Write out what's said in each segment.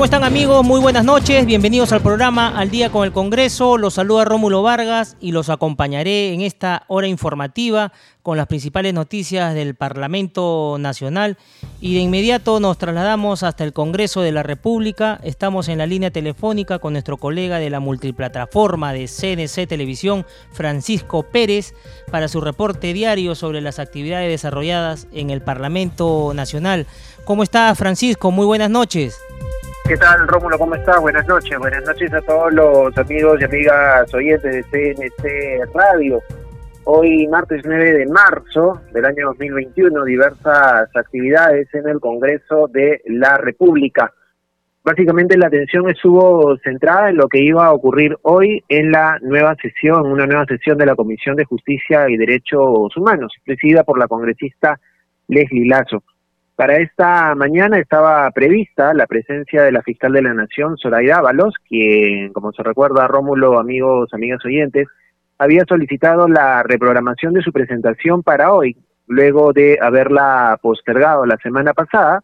¿Cómo están amigos? Muy buenas noches, bienvenidos al programa Al Día con el Congreso. Los saluda Rómulo Vargas y los acompañaré en esta hora informativa con las principales noticias del Parlamento Nacional. Y de inmediato nos trasladamos hasta el Congreso de la República. Estamos en la línea telefónica con nuestro colega de la multiplataforma de CNC Televisión, Francisco Pérez, para su reporte diario sobre las actividades desarrolladas en el Parlamento Nacional. ¿Cómo está Francisco? Muy buenas noches. ¿Qué tal, Rómulo? ¿Cómo estás? Buenas noches. Buenas noches a todos los amigos y amigas oyentes de CNC Radio. Hoy, martes 9 de marzo del año 2021, diversas actividades en el Congreso de la República. Básicamente la atención estuvo centrada en lo que iba a ocurrir hoy en la nueva sesión, una nueva sesión de la Comisión de Justicia y Derechos Humanos, presidida por la congresista Leslie Lazo. Para esta mañana estaba prevista la presencia de la fiscal de la Nación, Zoraida Ábalos, quien, como se recuerda, Rómulo, amigos, amigas oyentes, había solicitado la reprogramación de su presentación para hoy, luego de haberla postergado la semana pasada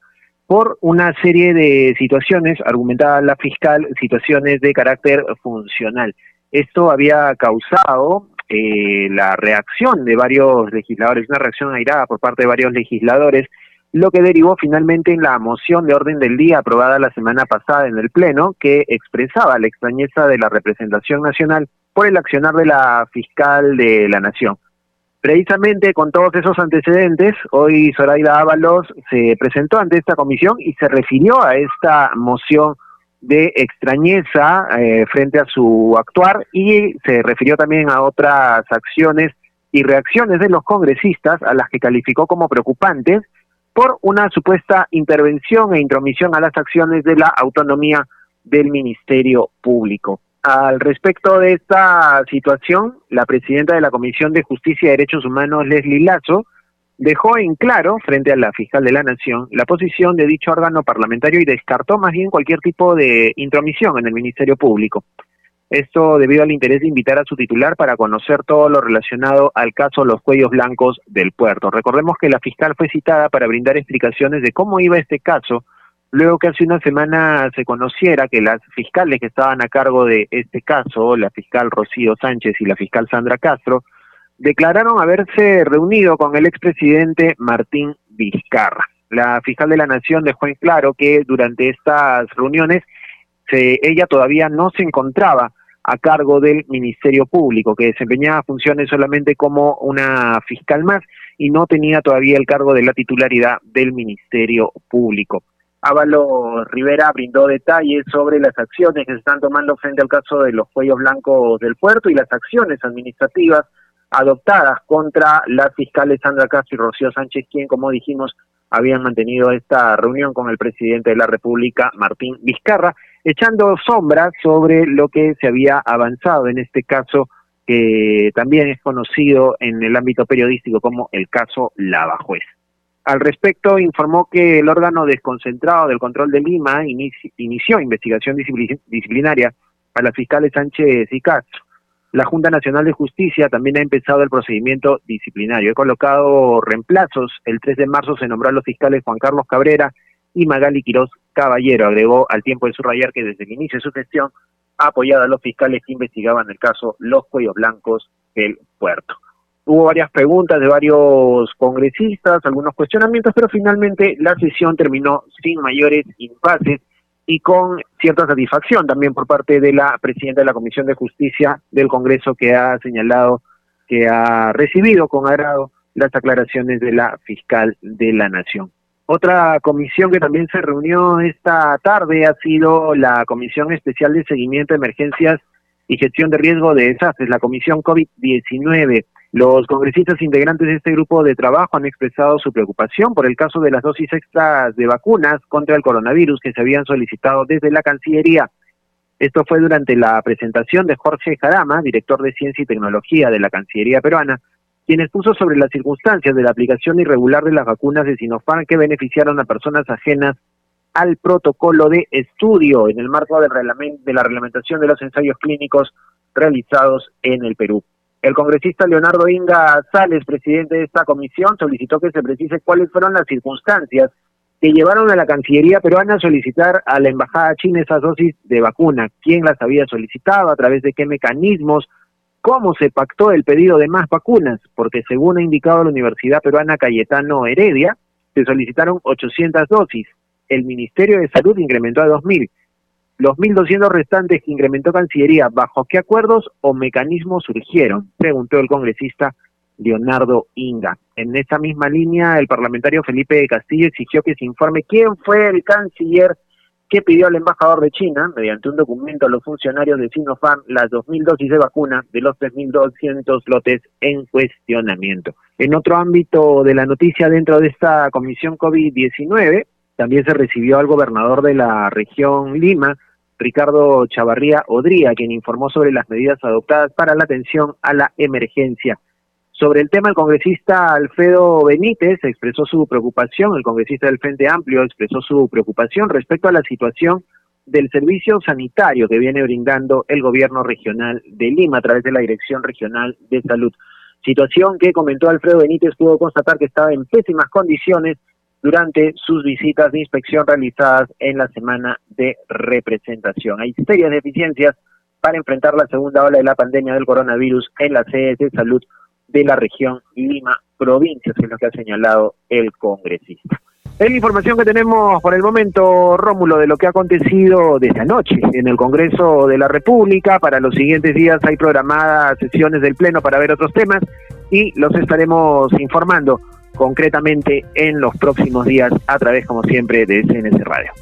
por una serie de situaciones, argumentaba la fiscal, situaciones de carácter funcional. Esto había causado eh, la reacción de varios legisladores, una reacción airada por parte de varios legisladores, lo que derivó finalmente en la moción de orden del día aprobada la semana pasada en el Pleno, que expresaba la extrañeza de la representación nacional por el accionar de la fiscal de la Nación. Precisamente con todos esos antecedentes, hoy Zoraida Ábalos se presentó ante esta comisión y se refirió a esta moción de extrañeza eh, frente a su actuar y se refirió también a otras acciones y reacciones de los congresistas a las que calificó como preocupantes por una supuesta intervención e intromisión a las acciones de la autonomía del Ministerio Público. Al respecto de esta situación, la presidenta de la Comisión de Justicia y Derechos Humanos, Leslie Lazo, dejó en claro, frente a la fiscal de la Nación, la posición de dicho órgano parlamentario y descartó más bien cualquier tipo de intromisión en el Ministerio Público. Esto debido al interés de invitar a su titular para conocer todo lo relacionado al caso Los Cuellos Blancos del puerto. Recordemos que la fiscal fue citada para brindar explicaciones de cómo iba este caso, luego que hace una semana se conociera que las fiscales que estaban a cargo de este caso, la fiscal Rocío Sánchez y la fiscal Sandra Castro, declararon haberse reunido con el expresidente Martín Vizcarra. La fiscal de la Nación dejó en claro que durante estas reuniones ella todavía no se encontraba a cargo del Ministerio Público, que desempeñaba funciones solamente como una fiscal más y no tenía todavía el cargo de la titularidad del Ministerio Público. Ávalo Rivera brindó detalles sobre las acciones que se están tomando frente al caso de los cuellos blancos del puerto y las acciones administrativas adoptadas contra las fiscales Sandra Castro y Rocío Sánchez, quien, como dijimos, habían mantenido esta reunión con el presidente de la República, Martín Vizcarra, echando sombra sobre lo que se había avanzado en este caso que también es conocido en el ámbito periodístico como el caso Lavajuez. Al respecto, informó que el órgano desconcentrado del control de Lima inició investigación disciplinaria a las fiscales Sánchez y Castro. La Junta Nacional de Justicia también ha empezado el procedimiento disciplinario. He colocado reemplazos. El 3 de marzo se nombró a los fiscales Juan Carlos Cabrera y Magali Quiroz Caballero. Agregó al tiempo de subrayar que desde el inicio de su gestión ha a los fiscales que investigaban el caso Los Cuellos Blancos del Puerto. Hubo varias preguntas de varios congresistas, algunos cuestionamientos, pero finalmente la sesión terminó sin mayores impases y con cierta satisfacción también por parte de la presidenta de la Comisión de Justicia del Congreso que ha señalado que ha recibido con agrado las aclaraciones de la fiscal de la Nación. Otra comisión que también se reunió esta tarde ha sido la Comisión Especial de Seguimiento de Emergencias y Gestión de Riesgo de Desastres, la Comisión COVID-19. Los congresistas integrantes de este grupo de trabajo han expresado su preocupación por el caso de las dosis extras de vacunas contra el coronavirus que se habían solicitado desde la Cancillería. Esto fue durante la presentación de Jorge Jarama, director de Ciencia y Tecnología de la Cancillería peruana, quien expuso sobre las circunstancias de la aplicación irregular de las vacunas de Sinopharm que beneficiaron a personas ajenas al protocolo de estudio en el marco del de la reglamentación de los ensayos clínicos realizados en el Perú. El congresista Leonardo Inga Sales, presidente de esta comisión, solicitó que se precise cuáles fueron las circunstancias que llevaron a la Cancillería peruana a solicitar a la Embajada China esas dosis de vacuna, quién las había solicitado, a través de qué mecanismos, cómo se pactó el pedido de más vacunas, porque según ha indicado la Universidad Peruana Cayetano Heredia, se solicitaron 800 dosis. El Ministerio de Salud incrementó a 2.000. Los 1.200 restantes que incrementó Cancillería, ¿bajo qué acuerdos o mecanismos surgieron? Preguntó el congresista Leonardo Inga. En esa misma línea, el parlamentario Felipe de Castillo exigió que se informe quién fue el canciller que pidió al embajador de China, mediante un documento a los funcionarios de Sinopharm, las 2.000 dosis de vacuna de los 3.200 lotes en cuestionamiento. En otro ámbito de la noticia dentro de esta comisión COVID-19, también se recibió al gobernador de la región Lima, Ricardo Chavarría Odría, quien informó sobre las medidas adoptadas para la atención a la emergencia. Sobre el tema, el congresista Alfredo Benítez expresó su preocupación, el congresista del Frente Amplio expresó su preocupación respecto a la situación del servicio sanitario que viene brindando el gobierno regional de Lima a través de la Dirección Regional de Salud. Situación que comentó Alfredo Benítez pudo constatar que estaba en pésimas condiciones durante sus visitas de inspección realizadas en la semana de representación. Hay serias deficiencias para enfrentar la segunda ola de la pandemia del coronavirus en las sedes de salud de la región Lima provincia, es lo que ha señalado el congresista. Es la información que tenemos por el momento, Rómulo, de lo que ha acontecido desde anoche en el Congreso de la República. Para los siguientes días hay programadas sesiones del Pleno para ver otros temas y los estaremos informando concretamente en los próximos días a través, como siempre, de CNS Radio.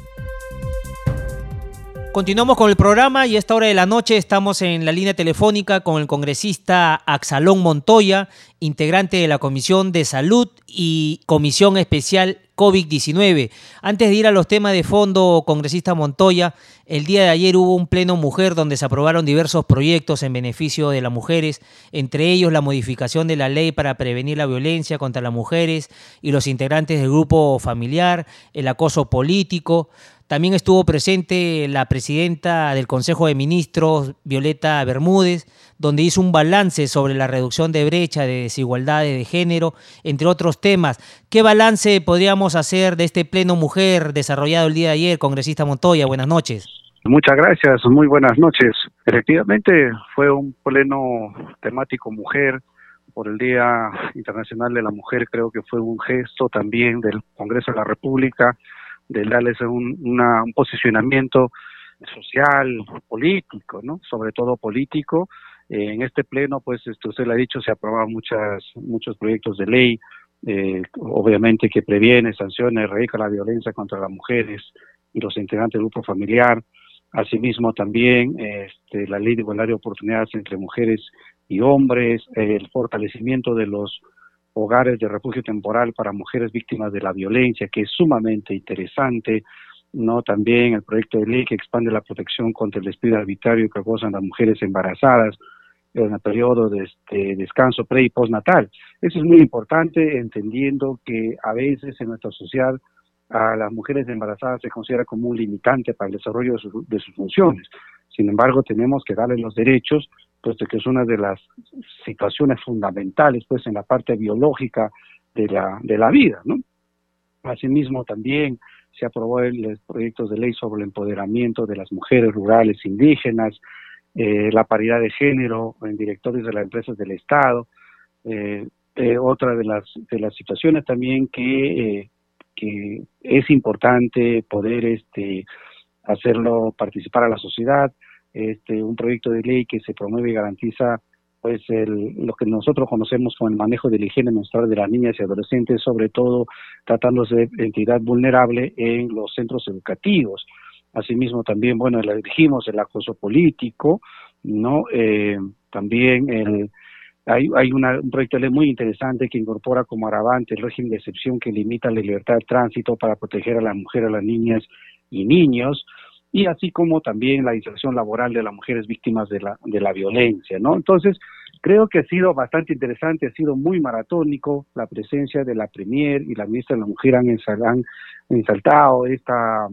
Continuamos con el programa y a esta hora de la noche estamos en la línea telefónica con el congresista Axalón Montoya, integrante de la Comisión de Salud y Comisión Especial COVID-19. Antes de ir a los temas de fondo, congresista Montoya, el día de ayer hubo un pleno mujer donde se aprobaron diversos proyectos en beneficio de las mujeres, entre ellos la modificación de la ley para prevenir la violencia contra las mujeres y los integrantes del grupo familiar, el acoso político, también estuvo presente la presidenta del Consejo de Ministros, Violeta Bermúdez, donde hizo un balance sobre la reducción de brecha, de desigualdades de género, entre otros temas. ¿Qué balance podríamos hacer de este pleno mujer desarrollado el día de ayer, congresista Montoya? Buenas noches. Muchas gracias, muy buenas noches. Efectivamente, fue un pleno temático mujer por el Día Internacional de la Mujer, creo que fue un gesto también del Congreso de la República de darles un, un posicionamiento social, político, ¿no? Sobre todo político. Eh, en este pleno, pues, este, usted lo ha dicho, se aprobaron muchas, muchos proyectos de ley, eh, obviamente que previene, sanciona, erradica la violencia contra las mujeres y los integrantes del grupo familiar. Asimismo, también este, la ley de igualdad de oportunidades entre mujeres y hombres, el fortalecimiento de los hogares de refugio temporal para mujeres víctimas de la violencia, que es sumamente interesante, ¿no? También el proyecto de ley que expande la protección contra el despido arbitrario que gozan las mujeres embarazadas en el periodo de este descanso pre y postnatal. Eso es muy importante, entendiendo que a veces en nuestra sociedad a las mujeres embarazadas se considera como un limitante para el desarrollo de, de sus funciones. Sin embargo, tenemos que darle los derechos puesto que es una de las situaciones fundamentales pues en la parte biológica de la, de la vida, ¿no? Asimismo también se aprobó el, proyecto de ley sobre el empoderamiento de las mujeres rurales indígenas, eh, la paridad de género en directores de las empresas del Estado, eh, eh, otra de las, de las situaciones también que, que es importante poder este, hacerlo participar a la sociedad, este, un proyecto de ley que se promueve y garantiza pues el, lo que nosotros conocemos como el manejo de la higiene menstrual de las niñas y adolescentes, sobre todo tratándose de entidad vulnerable en los centros educativos. Asimismo, también, bueno, le dijimos el acoso político, ¿no? Eh, también el, hay, hay un proyecto de ley muy interesante que incorpora como agravante el régimen de excepción que limita la libertad de tránsito para proteger a las mujeres, a las niñas y niños y así como también la inserción laboral de las mujeres víctimas de la, de la violencia, ¿no? Entonces, creo que ha sido bastante interesante, ha sido muy maratónico la presencia de la Premier y la ministra de la Mujer han, ensaltado esta,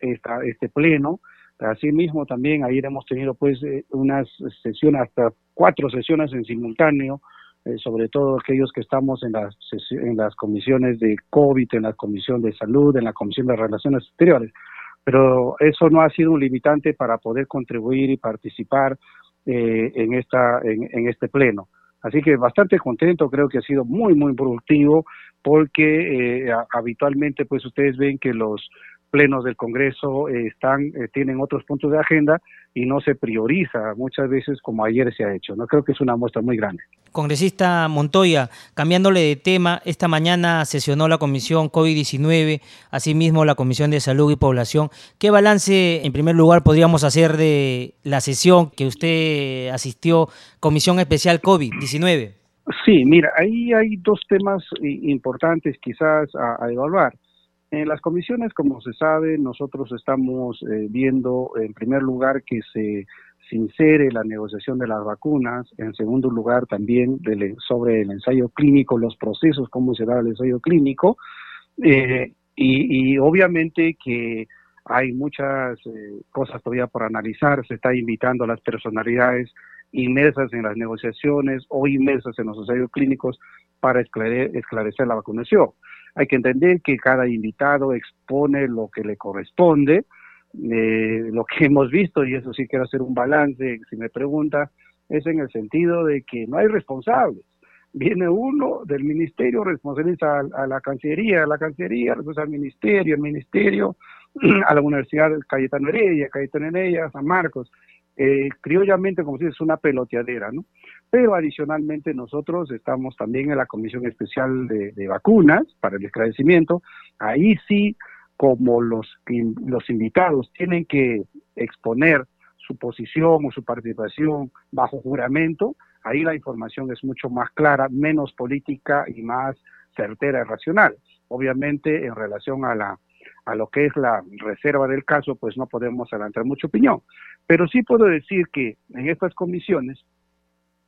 esta, este pleno. Asimismo, también ayer hemos tenido pues eh, unas sesiones, hasta cuatro sesiones en simultáneo, eh, sobre todo aquellos que estamos en las, en las comisiones de COVID, en la comisión de salud, en la comisión de relaciones exteriores pero eso no ha sido un limitante para poder contribuir y participar eh, en, esta, en, este pleno. Así que bastante contento, creo que ha sido muy, muy productivo, porque eh, habitualmente pues ustedes ven que los plenos del Congreso eh, están eh, tienen otros puntos de agenda y no se prioriza muchas veces como ayer se ha hecho. No creo que es una muestra muy grande. Congresista Montoya, cambiándole de tema, esta mañana sesionó la Comisión COVID-19, asimismo la Comisión de Salud y Población. ¿Qué balance, en primer lugar, podríamos hacer de la sesión que usted asistió, Comisión Especial COVID-19? Sí, mira, ahí hay dos temas importantes quizás a evaluar. En las comisiones, como se sabe, nosotros estamos eh, viendo, en primer lugar, que se sincere la negociación de las vacunas, en segundo lugar, también sobre el ensayo clínico, los procesos, cómo se da el ensayo clínico, eh, y, obviamente que hay muchas eh, cosas todavía por analizar, se está invitando a las personalidades inmersas en las negociaciones o inmersas en los ensayos clínicos para esclarecer la vacunación. Hay que entender que cada invitado expone lo que le corresponde. Eh, lo que hemos visto, y eso sí quiero hacer un balance, si me pregunta, es en el sentido de que no hay responsables. Viene uno del ministerio, responsabiliza a, la Cancillería, a la Cancillería, responsabiliza al ministerio, el ministerio, a la Universidad Cayetano Heredia, Cayetano Heredia, San Marcos. Eh, criollamente, como si es una peloteadera, ¿no? pero adicionalmente nosotros estamos también en la Comisión Especial de, Vacunas para el esclarecimiento. Ahí sí, como los, los invitados tienen que exponer su posición o su participación bajo juramento, ahí la información es mucho más clara, menos política y más certera y racional. Obviamente, en relación a la a lo que es la reserva del caso, pues no podemos adelantar mucha opinión. Pero sí puedo decir que en estas comisiones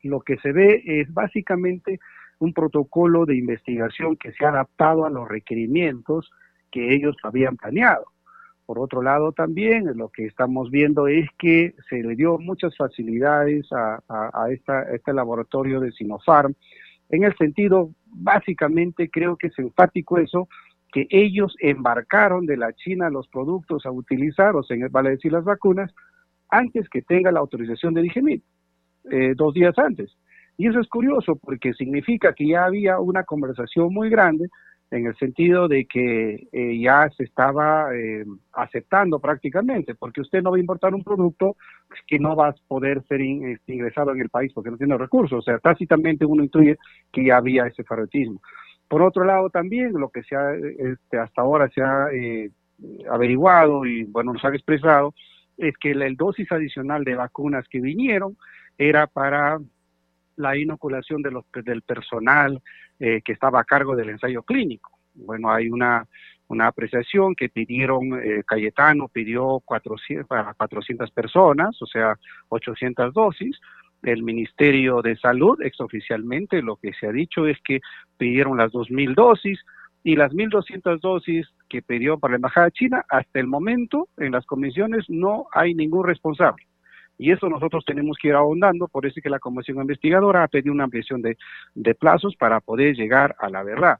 lo que se ve es básicamente un protocolo de investigación que se ha adaptado a los requerimientos que ellos habían planeado. Por otro lado, también lo que estamos viendo es que se le dio muchas facilidades a, este laboratorio de Sinopharm, en el sentido, básicamente creo que es enfático eso, que ellos embarcaron de la China los productos a utilizar, o sea, vale decir las vacunas, antes que tenga la autorización de Digemit. Eh, dos días antes. Y eso es curioso porque significa que ya había una conversación muy grande en el sentido de que eh, ya se estaba eh, aceptando prácticamente, porque usted no va a importar un producto que no va a poder ser este, ingresado en el país porque no tiene recursos. O sea, tácitamente uno intuye que ya había ese favoritismo. Por otro lado, también lo que se ha, este, hasta ahora se ha averiguado y bueno, nos ha expresado es que el dosis adicional de vacunas que vinieron era para la inoculación de los, del personal eh, que estaba a cargo del ensayo clínico. Bueno, hay una, una apreciación que pidieron, eh, Cayetano pidió 400, para 400 personas, o sea, 800 dosis. El Ministerio de Salud, exoficialmente, lo que se ha dicho es que pidieron las 2.000 dosis y las 1.200 dosis que pidió para la Embajada China, hasta el momento en las comisiones no hay ningún responsable. Y eso nosotros tenemos que ir ahondando, por eso que la Comisión Investigadora ha pedido una ampliación de plazos para poder llegar a la verdad.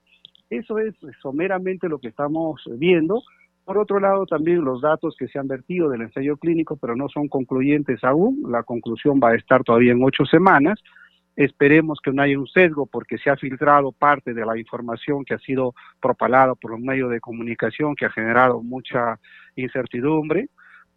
Eso es someramente lo que estamos viendo. Por otro lado, también los datos que se han vertido del ensayo clínico, pero no son concluyentes aún. La conclusión va a estar todavía en ocho semanas. Esperemos que no haya un sesgo porque se ha filtrado parte de la información que ha sido propalada por los medios de comunicación, que ha generado mucha incertidumbre.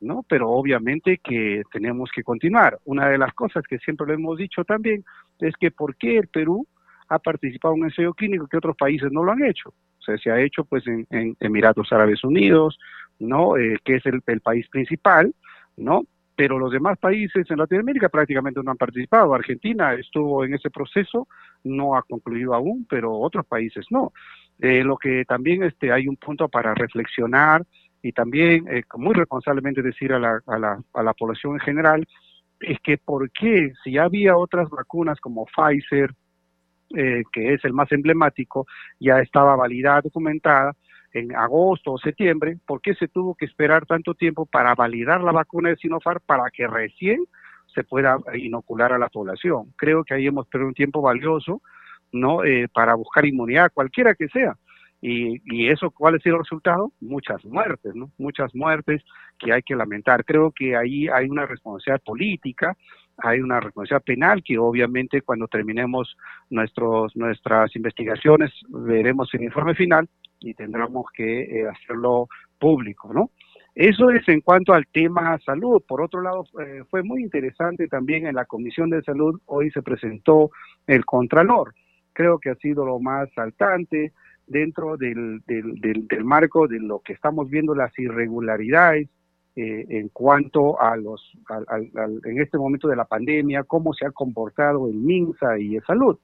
¿no? Pero obviamente que tenemos que continuar. Una de las cosas que siempre lo hemos dicho también es que por qué el Perú ha participado en un ensayo clínico que otros países no lo han hecho. Se ha hecho pues en, Emiratos Árabes Unidos, ¿no? Eh, que es el, país principal, ¿no? Pero los demás países en Latinoamérica prácticamente no han participado. Argentina estuvo en ese proceso, no ha concluido aún, pero otros países no. Eh, lo que también este, hay un punto para reflexionar y también eh, muy responsablemente decir a la, a, la, a la población en general, es que por qué, si había otras vacunas como Pfizer, eh, que es el más emblemático, ya estaba validada, documentada en agosto o septiembre, ¿por qué se tuvo que esperar tanto tiempo para validar la vacuna de Sinopharm para que recién se pueda inocular a la población? Creo que ahí hemos perdido un tiempo valioso, ¿no? Eh, para buscar inmunidad, cualquiera que sea. Y, y, eso, ¿cuál ha sido el resultado? Muchas muertes, ¿no? Muchas muertes que hay que lamentar. Creo que ahí hay una responsabilidad política, hay una responsabilidad penal que obviamente cuando terminemos nuestros, nuestras investigaciones veremos el informe final y tendremos que eh, hacerlo público, ¿no? Eso es en cuanto al tema salud. Por otro lado, eh, fue muy interesante también en la Comisión de Salud, hoy se presentó el Contralor. Creo que ha sido lo más saltante dentro del, del, del, marco de lo que estamos viendo, las irregularidades eh, en cuanto a los, en este momento de la pandemia, cómo se ha comportado el MINSA y el Salud.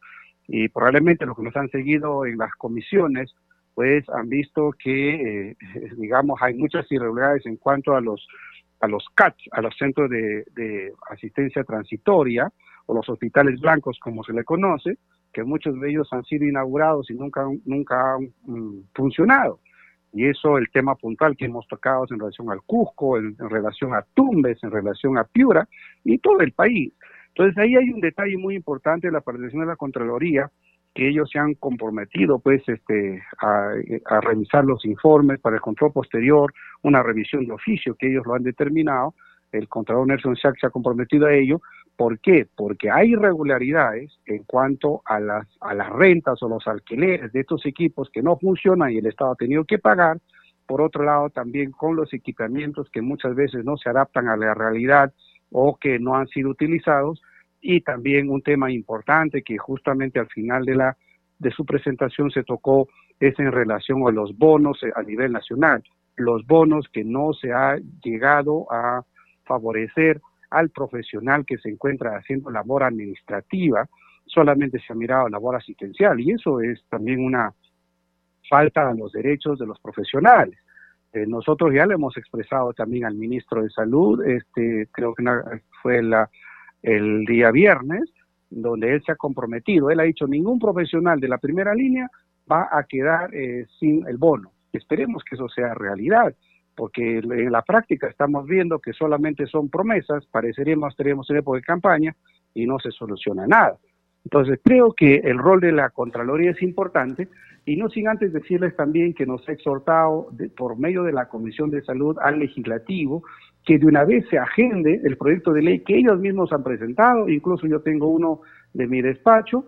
Y probablemente los que nos han seguido en las comisiones, pues han visto que, eh, digamos, hay muchas irregularidades en cuanto a los a los CAT, a los centros de, de asistencia transitoria, o los hospitales blancos, como se le conoce, que muchos de ellos han sido inaugurados y nunca, nunca han mm, funcionado. Y eso, el tema puntual que hemos tocado en relación al Cusco, en, relación a Tumbes, en relación a Piura y todo el país. Entonces ahí hay un detalle muy importante de la participación de la Contraloría, que ellos se han comprometido pues este a, a, revisar los informes para el control posterior, una revisión de oficio que ellos lo han determinado, el Contralor Nelson Schack se ha comprometido a ello, ¿Por qué? Porque hay irregularidades en cuanto a las, a las rentas o los alquileres de estos equipos que no funcionan y el Estado ha tenido que pagar. Por otro lado, también con los equipamientos que muchas veces no se adaptan a la realidad o que no han sido utilizados. Y también un tema importante que justamente al final de, la, de su presentación se tocó es en relación a los bonos a nivel nacional. Los bonos que no se ha llegado a favorecer al profesional que se encuentra haciendo labor administrativa, solamente se ha mirado labor asistencial y eso es también una falta a los derechos de los profesionales. Eh, nosotros ya le hemos expresado también al ministro de Salud, este creo que fue el día viernes, donde él se ha comprometido, él ha dicho ningún profesional de la primera línea va a quedar eh, sin el bono. Esperemos que eso sea realidad porque en la práctica estamos viendo que solamente son promesas, pareceríamos estaríamos en época de campaña y no se soluciona nada. Entonces creo que el rol de la Contraloría es importante y no sin antes decirles también que nos ha exhortado por medio de la Comisión de Salud al legislativo que de una vez se agende el proyecto de ley que ellos mismos han presentado, incluso yo tengo uno de mi despacho,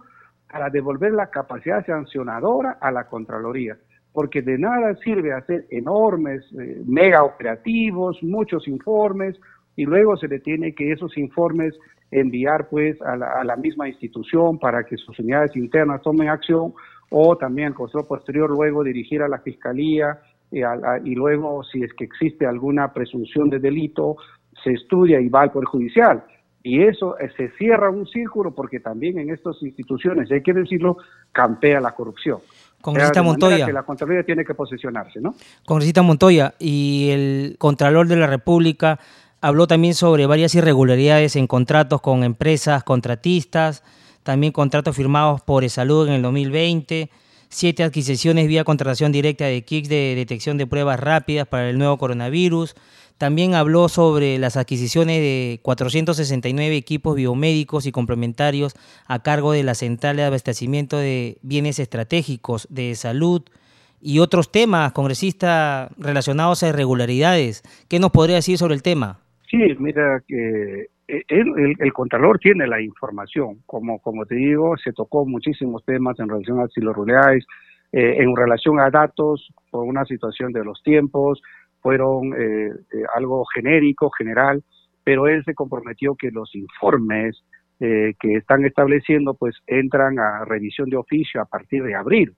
para devolver la capacidad sancionadora a la Contraloría porque de nada sirve hacer enormes, eh, mega operativos, muchos informes, y luego se le tiene que esos informes enviar pues a la, misma institución para que sus unidades internas tomen acción, o también el control posterior luego dirigir a la fiscalía y, y luego si es que existe alguna presunción de delito, se estudia y va al Poder Judicial. Y eso eh, se cierra un círculo porque también en estas instituciones, hay que decirlo, campea la corrupción. Congresista Montoya. Que la Contraloría tiene que posicionarse, ¿no? Congresista Montoya, y el Contralor de la República habló también sobre varias irregularidades en contratos con empresas contratistas, también contratos firmados por Salud en el 2020, siete adquisiciones vía contratación directa de kits de detección de pruebas rápidas para el nuevo coronavirus, también habló sobre las adquisiciones de 469 equipos biomédicos y complementarios a cargo de la Central de Abastecimiento de Bienes Estratégicos de Salud y otros temas, congresista, relacionados a irregularidades. ¿Qué nos podría decir sobre el tema? Sí, mira, que eh, el, el, Contralor tiene la información. Como, como te digo, se tocó muchísimos temas en relación a irregularidades, eh, en relación a datos, por una situación de los tiempos, fueron eh, eh, algo genérico, general, pero él se comprometió que los informes eh, que están estableciendo pues entran a revisión de oficio a partir de abril.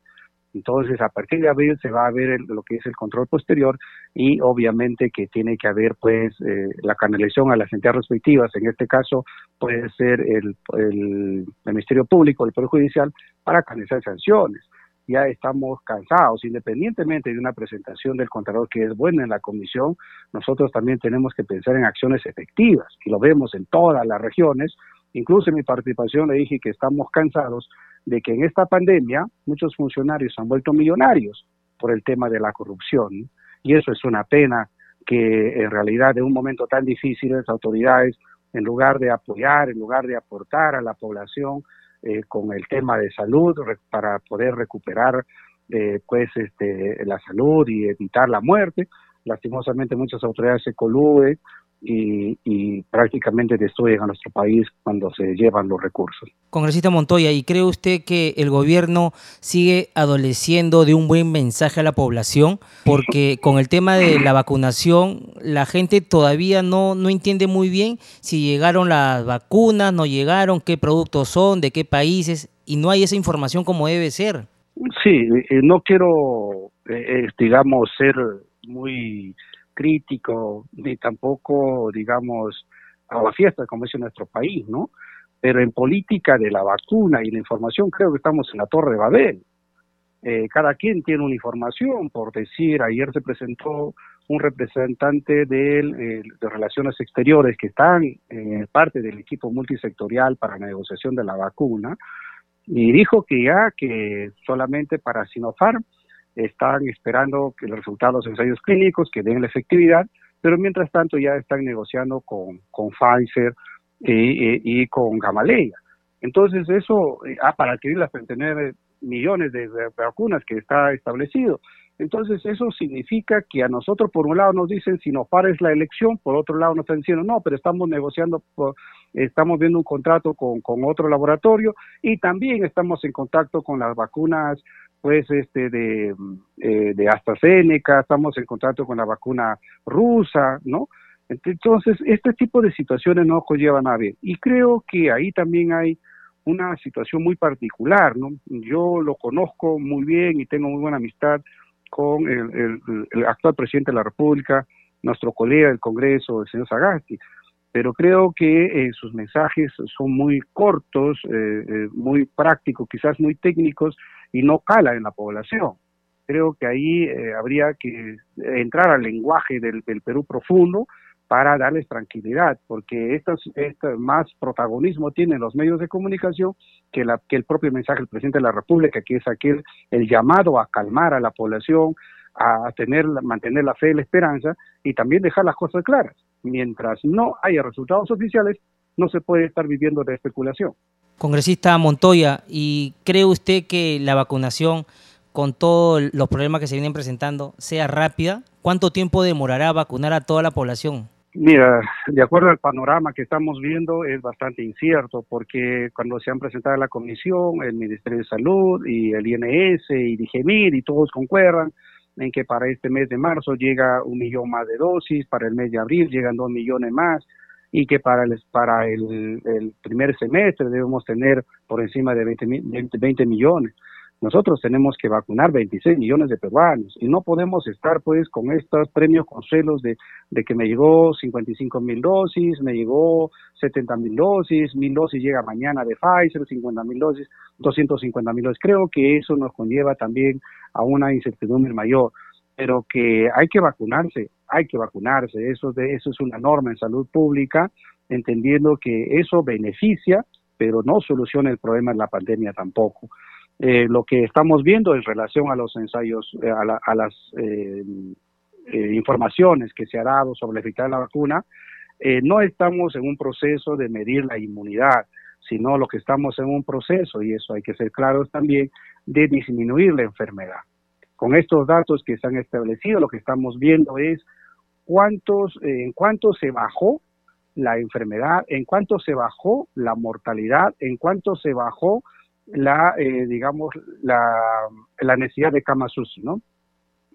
Entonces, a partir de abril se va a ver lo que es el control posterior y obviamente que tiene que haber pues la canalización a las entidades respectivas. En este caso puede ser el, el, el Ministerio Público, el Poder Judicial, para canalizar sanciones. Ya estamos cansados, independientemente de una presentación del Contralor que es buena en la comisión, nosotros también tenemos que pensar en acciones efectivas, y lo vemos en todas las regiones, incluso en mi participación le dije que estamos cansados de que en esta pandemia muchos funcionarios han vuelto millonarios por el tema de la corrupción, y eso es una pena que en realidad en un momento tan difícil las autoridades, en lugar de apoyar, en lugar de aportar a la población, eh, con el tema de salud para poder recuperar eh, pues este la salud y evitar la muerte. Lastimosamente muchas autoridades se coluden y, prácticamente destruyen a nuestro país cuando se llevan los recursos. Congresista Montoya, ¿y cree usted que el gobierno sigue adoleciendo de un buen mensaje a la población? Porque con el tema de la vacunación, la gente todavía no, no entiende muy bien si llegaron las vacunas, no llegaron, qué productos son, de qué países, y no hay esa información como debe ser. Sí, eh, no quiero, eh, digamos, ser muy crítico, ni tampoco, digamos, a la fiesta como es en nuestro país, ¿no? Pero en política de la vacuna y la información creo que estamos en la torre de Babel. Eh, cada quien tiene una información, por decir, ayer se presentó un representante de, Relaciones Exteriores que están eh, parte del equipo multisectorial para la negociación de la vacuna y dijo que ya que solamente para Sinopharm están esperando que los resultados de los ensayos clínicos que den la efectividad, pero mientras tanto ya están negociando con, con Pfizer y, con Gamaleya. Entonces eso, ah, para adquirir las 39 millones de, vacunas que está establecido. Entonces eso significa que a nosotros por un lado nos dicen si no pares la elección, por otro lado nos están diciendo no, pero estamos negociando, estamos viendo un contrato con, con otro laboratorio y también estamos en contacto con las vacunas pues este de, eh, de AstraZeneca, estamos en contacto con la vacuna rusa, ¿no? Entonces, este tipo de situaciones no conllevan a ver. Y creo que ahí también hay una situación muy particular, ¿no? Yo lo conozco muy bien y tengo muy buena amistad con el, actual presidente de la República, nuestro colega del Congreso, el señor Sagasti, pero creo que eh, sus mensajes son muy cortos, eh, muy prácticos, quizás muy técnicos, y no cala en la población. Creo que ahí eh, habría que entrar al lenguaje del, Perú profundo para darles tranquilidad, porque estas, más protagonismo tienen los medios de comunicación que, la, que el propio mensaje del presidente de la República, que es aquel el llamado a calmar a la población, a tener, mantener la fe y la esperanza y también dejar las cosas claras. Mientras no haya resultados oficiales, no se puede estar viviendo de especulación. Congresista Montoya, ¿y cree usted que la vacunación, con todos los problemas que se vienen presentando, sea rápida? ¿Cuánto tiempo demorará vacunar a toda la población? Mira, de acuerdo al panorama que estamos viendo, es bastante incierto, porque cuando se han presentado la comisión, el Ministerio de Salud y el INS y DIGEMIR y todos concuerdan en que para este mes de marzo llega un millón más de dosis, para el mes de abril llegan dos millones más, y que para el, para el, primer semestre debemos tener por encima de 20, 20, millones. Nosotros tenemos que vacunar 26 millones de peruanos y no podemos estar pues con estos premios consuelos de, de que me llegó 55 mil dosis, me llegó 70 mil dosis, mil dosis llega mañana de Pfizer, 50 mil dosis, 250 mil dosis. Creo que eso nos conlleva también a una incertidumbre mayor pero que hay que vacunarse, hay que vacunarse, eso, de, eso es una norma en salud pública, entendiendo que eso beneficia, pero no soluciona el problema de la pandemia tampoco. Eh, lo que estamos viendo en relación a los ensayos, eh, a, las eh, informaciones que se ha dado sobre la eficacia de la vacuna, no estamos en un proceso de medir la inmunidad, sino lo que estamos en un proceso, y eso hay que ser claros también, de disminuir la enfermedad. Con estos datos que se han establecido, lo que estamos viendo es cuántos, en cuánto se bajó la enfermedad, en cuánto se bajó la mortalidad, en cuánto se bajó la, eh, digamos, la, la necesidad de camas UCI, ¿no?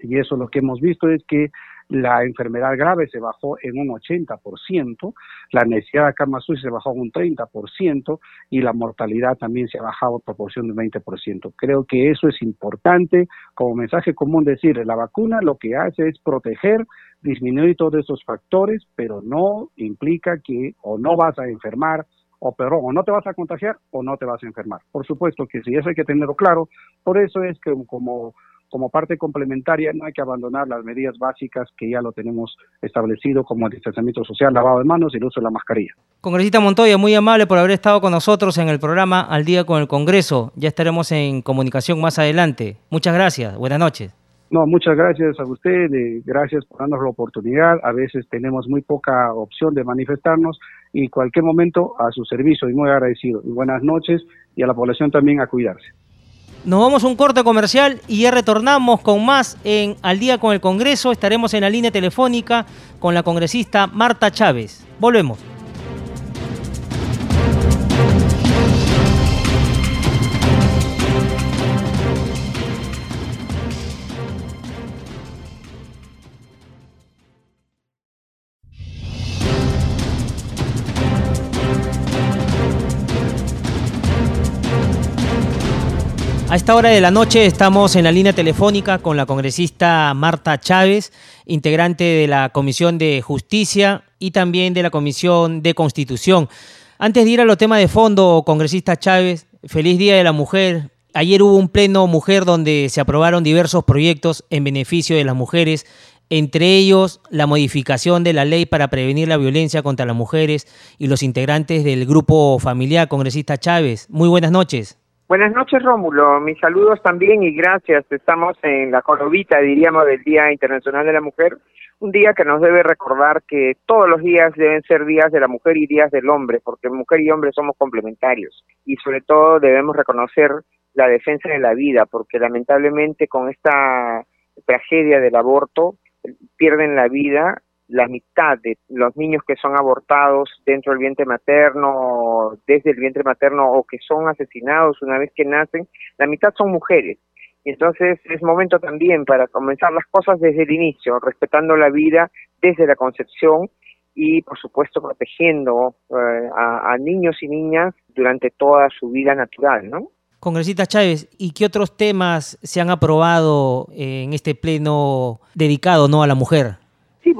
Y eso lo que hemos visto es que la enfermedad grave se bajó en un 80%, la necesidad de cama UCI se bajó en un 30% y la mortalidad también se ha bajado en proporción de 20%. Creo que eso es importante como mensaje común decir, la vacuna lo que hace es proteger, disminuir todos estos factores, pero no implica que o no vas a enfermar o pero o no te vas a contagiar o no te vas a enfermar. Por supuesto que sí, eso hay que tenerlo claro. Por eso es que como como parte complementaria no hay que abandonar las medidas básicas que ya lo tenemos establecido como el distanciamiento social, lavado de manos y el uso de la mascarilla. Congresista Montoya, muy amable por haber estado con nosotros en el programa Al Día con el Congreso. Ya estaremos en comunicación más adelante. Muchas gracias. Buenas noches. No, muchas gracias a usted, y gracias por darnos la oportunidad. A veces tenemos muy poca opción de manifestarnos y cualquier momento a su servicio y muy agradecido. Y buenas noches y a la población también a cuidarse. Nos vamos a un corte comercial y ya retornamos con más en Al día con el Congreso. Estaremos en la línea telefónica con la congresista Marta Chávez. Volvemos. A esta hora de la noche estamos en la línea telefónica con la congresista Marta Chávez, integrante de la Comisión de Justicia y también de la Comisión de Constitución. Antes de ir a los temas de fondo, congresista Chávez, feliz Día de la Mujer. Ayer hubo un pleno mujer donde se aprobaron diversos proyectos en beneficio de las mujeres, entre ellos la modificación de la ley para prevenir la violencia contra las mujeres y los integrantes del grupo familiar, congresista Chávez. Muy buenas noches. Buenas noches, Rómulo. Mis saludos también y gracias. Estamos en la corovita, diríamos, del Día Internacional de la Mujer, un día que nos debe recordar que todos los días deben ser días de la mujer y días del hombre, porque mujer y hombre somos complementarios y sobre todo debemos reconocer la defensa de la vida, porque lamentablemente con esta tragedia del aborto pierden la vida la mitad de los niños que son abortados dentro del vientre materno, desde el vientre materno o que son asesinados una vez que nacen, la mitad son mujeres. Y entonces es momento también para comenzar las cosas desde el inicio, respetando la vida desde la concepción y por supuesto protegiendo eh, a, a, niños y niñas durante toda su vida natural, ¿no? Congresista Chávez, ¿y qué otros temas se han aprobado en este pleno dedicado no a la mujer?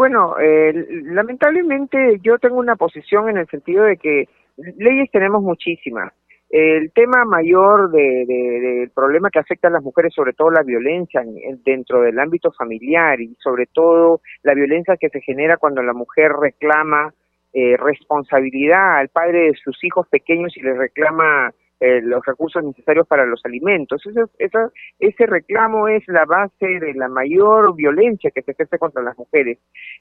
Bueno, eh, lamentablemente yo tengo una posición en el sentido de que leyes tenemos muchísimas. El tema mayor del de, problema que afecta a las mujeres, sobre todo la violencia dentro del ámbito familiar y sobre todo la violencia que se genera cuando la mujer reclama eh, responsabilidad al padre de sus hijos pequeños y le reclama eh, los recursos necesarios para los alimentos. Ese, ese reclamo es la base de la mayor violencia que se ejerce contra las mujeres.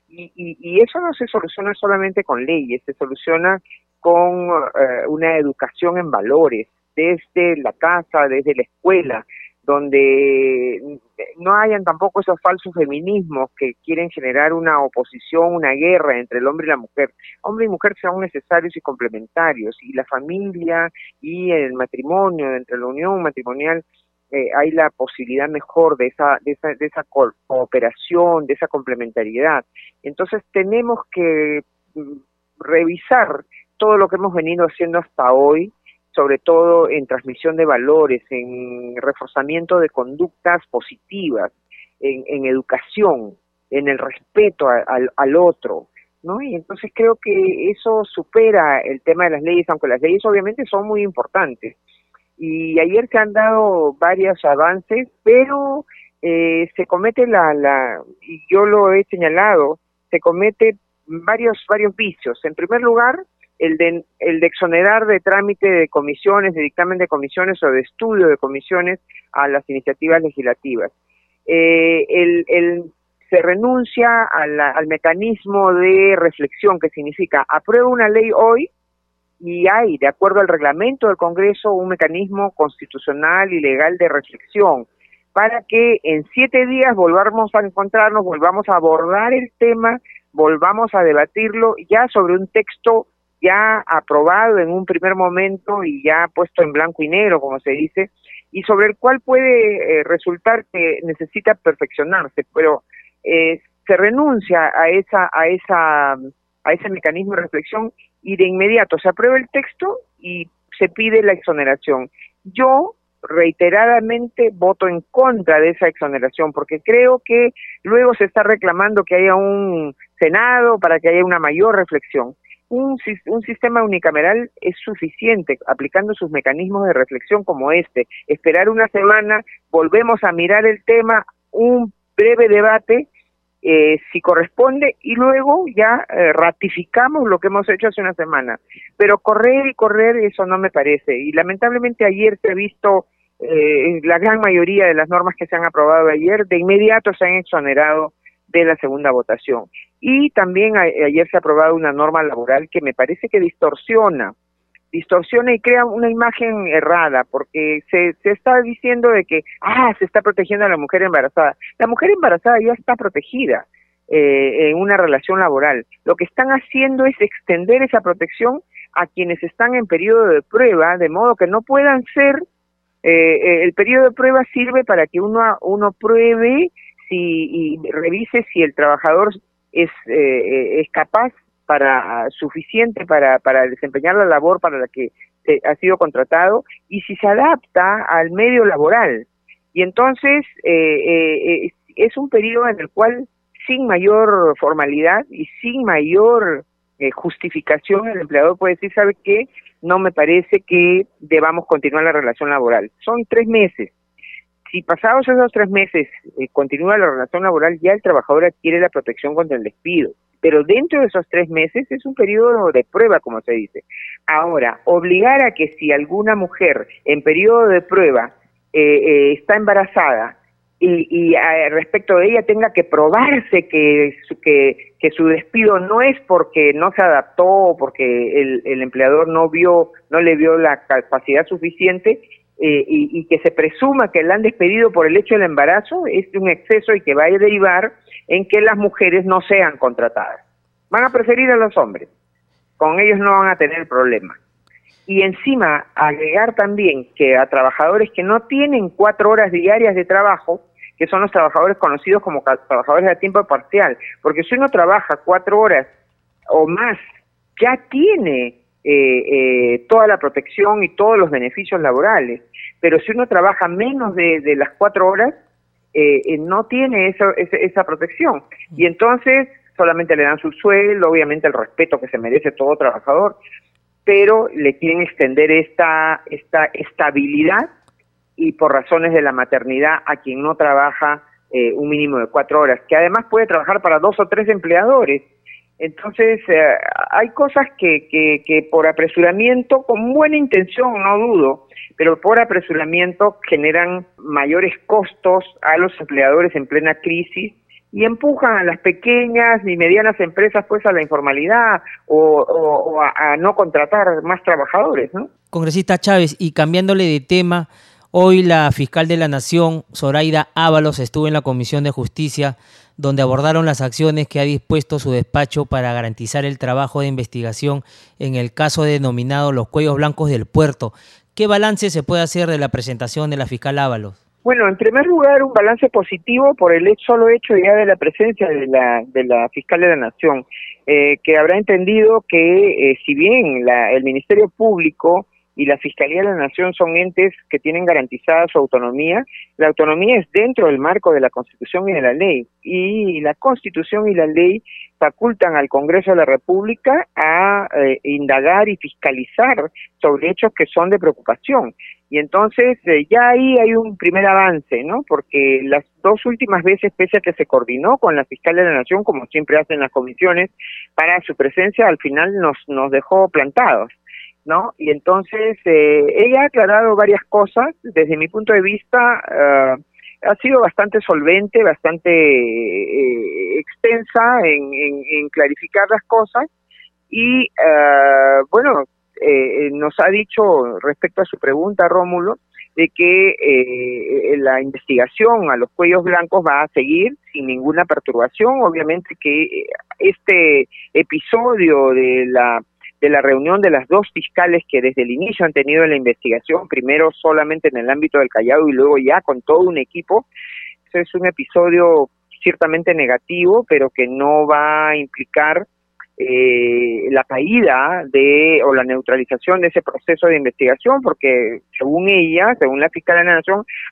Y, y, eso no se soluciona solamente con leyes, se soluciona con eh, una educación en valores, desde la casa, desde la escuela, donde no hayan tampoco esos falsos feminismos que quieren generar una oposición, una guerra entre el hombre y la mujer. Hombre y mujer son necesarios y complementarios, y la familia y el matrimonio, entre la unión matrimonial, eh, hay la posibilidad mejor de esa, de esa, de esa cooperación, de esa complementariedad. Entonces tenemos que mm, revisar todo lo que hemos venido haciendo hasta hoy, sobre todo en transmisión de valores, en reforzamiento de conductas positivas, en, educación, en el respeto al otro, ¿no? Y entonces creo que eso supera el tema de las leyes, aunque las leyes obviamente son muy importantes. Y ayer se han dado varios avances, pero eh, se comete la, la, y yo lo he señalado, se comete varios, varios vicios. En primer lugar, el de, el de exonerar de trámite de comisiones, de dictamen de comisiones o de estudio de comisiones a las iniciativas legislativas. Eh, el, se renuncia al mecanismo de reflexión que significa aprueba una ley hoy y hay, de acuerdo al reglamento del Congreso, un mecanismo constitucional y legal de reflexión para que en siete días volvamos a encontrarnos, volvamos a abordar el tema, volvamos a debatirlo ya sobre un texto ya aprobado en un primer momento y ya puesto en blanco y negro, como se dice, y sobre el cual puede eh, resultar que necesita perfeccionarse, pero eh, se renuncia a esa a esa a ese mecanismo de reflexión y de inmediato se aprueba el texto y se pide la exoneración. Yo reiteradamente voto en contra de esa exoneración porque creo que luego se está reclamando que haya un Senado para que haya una mayor reflexión un, un sistema unicameral es suficiente, aplicando sus mecanismos de reflexión como este. Esperar una semana, volvemos a mirar el tema, un breve debate, eh, si corresponde, y luego ya eh, ratificamos lo que hemos hecho hace una semana. Pero correr y correr, eso no me parece. Y lamentablemente ayer se ha visto eh, la gran mayoría de las normas que se han aprobado ayer, de inmediato se han exonerado de la segunda votación. Y también ayer se ha aprobado una norma laboral que me parece que distorsiona, distorsiona y crea una imagen errada, porque se, se está diciendo de que, ah, se está protegiendo a la mujer embarazada. La mujer embarazada ya está protegida eh, en una relación laboral. Lo que están haciendo es extender esa protección a quienes están en periodo de prueba, de modo que no puedan ser, eh, eh el periodo de prueba sirve para que uno, uno pruebe si, y revise si el trabajador es, eh, es capaz para suficiente para, para desempeñar la labor para la que ha sido contratado y si se adapta al medio laboral. Y entonces eh, eh, es un periodo en el cual sin mayor formalidad y sin mayor eh, justificación el empleador puede decir, ¿sabe qué? No me parece que debamos continuar la relación laboral. Son tres meses. Si pasados esos tres meses continúa la relación laboral, ya el trabajador adquiere la protección contra el despido pero dentro de esos tres meses es un periodo de prueba, como se dice. Ahora, obligar a que si alguna mujer en periodo de prueba eh, eh, está embarazada y, y respecto de ella tenga que probarse que que, que su despido no es porque no se adaptó porque el, el empleador no vio, no le vio la capacidad suficiente, eh, y, que se presuma que la han despedido por el hecho del embarazo es un exceso y que va a derivar en que las mujeres no sean contratadas. Van a preferir a los hombres, con ellos no van a tener problema. Y encima agregar también que a trabajadores que no tienen cuatro horas diarias de trabajo, que son los trabajadores conocidos como trabajadores de tiempo parcial, porque si uno trabaja cuatro horas o más, ya tiene eh, eh, toda la protección y todos los beneficios laborales. Pero si uno trabaja menos de, las cuatro horas, eh, eh, no tiene esa, esa protección. Y entonces solamente le dan su sueldo, obviamente el respeto que se merece todo trabajador, pero le quieren extender esta, esta estabilidad y por razones de la maternidad a quien no trabaja eh, un mínimo de cuatro horas, que además puede trabajar para dos o tres empleadores. Entonces, hay cosas que, que, por apresuramiento, con buena intención, no dudo, pero por apresuramiento generan mayores costos a los empleadores en plena crisis y empujan a las pequeñas y medianas empresas pues a la informalidad o, a, no contratar más trabajadores, ¿no? Congresista Chávez, y cambiándole de tema, hoy la fiscal de la Nación, Zoraida Ábalos, estuvo en la Comisión de Justicia donde abordaron las acciones que ha dispuesto su despacho para garantizar el trabajo de investigación en el caso denominado los cuellos blancos del puerto. ¿Qué balance se puede hacer de la presentación de la fiscal Ábalos? Bueno, en primer lugar, un balance positivo por el solo hecho ya de la presencia de la, de la fiscal de la Nación, eh, que habrá entendido que eh, si bien la, el Ministerio Público y la Fiscalía de la Nación son entes que tienen garantizada su autonomía. La autonomía es dentro del marco de la Constitución y de la ley. Y la Constitución y la ley facultan al Congreso de la República a eh, indagar y fiscalizar sobre hechos que son de preocupación. Y entonces eh, ya ahí hay un primer avance, ¿no? Porque las dos últimas veces, pese a que se coordinó con la fiscal de la Nación, como siempre hacen las comisiones, para su presencia al final nos, nos dejó plantados. ¿No? Y entonces eh, ella ha aclarado varias cosas, desde mi punto de vista eh, ha sido bastante solvente, bastante eh, extensa en, en, clarificar las cosas y bueno, nos ha dicho respecto a su pregunta, Rómulo, de que la investigación a los cuellos blancos va a seguir sin ninguna perturbación. Obviamente que este episodio de la de la reunión de las dos fiscales que desde el inicio han tenido la investigación, primero solamente en el ámbito del Callao y luego ya con todo un equipo. Ese es un episodio ciertamente negativo, pero que no va a implicar eh, la caída de o la neutralización de ese proceso de investigación, porque según ella, según la fiscal de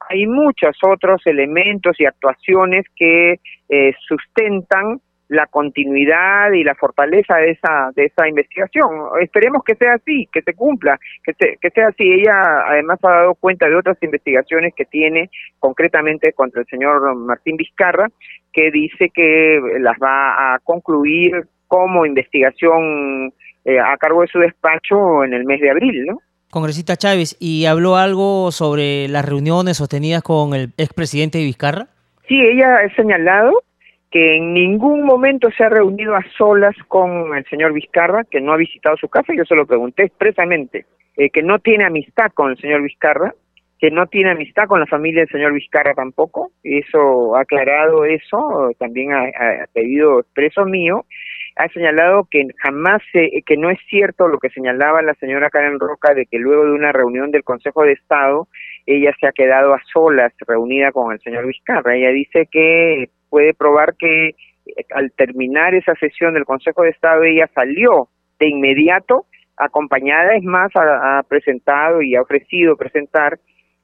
hay muchos otros elementos y actuaciones que eh, sustentan la continuidad y la fortaleza de esa de esa investigación. Esperemos que sea así, que se cumpla, que, que sea así. Ella además ha dado cuenta de otras investigaciones que tiene concretamente contra el señor Martín Vizcarra, que dice que las va a concluir como investigación eh, a cargo de su despacho en el mes de abril, ¿no? Congresista Chávez, ¿y habló algo sobre las reuniones sostenidas con el expresidente Vizcarra? Sí, ella ha señalado que en ningún momento se ha reunido a solas con el señor Vizcarra, que no ha visitado su casa, yo se lo pregunté expresamente, eh, que no tiene amistad con el señor Vizcarra, que no tiene amistad con la familia del señor Vizcarra tampoco, eso ha aclarado eso, también ha, pedido expreso mío, ha señalado que jamás, que no es cierto lo que señalaba la señora Karen Roca de que luego de una reunión del Consejo de Estado ella se ha quedado a solas reunida con el señor Vizcarra. Ella dice que puede probar que eh, al terminar esa sesión del Consejo de Estado ella salió de inmediato acompañada, es más, ha, presentado y ha ofrecido presentar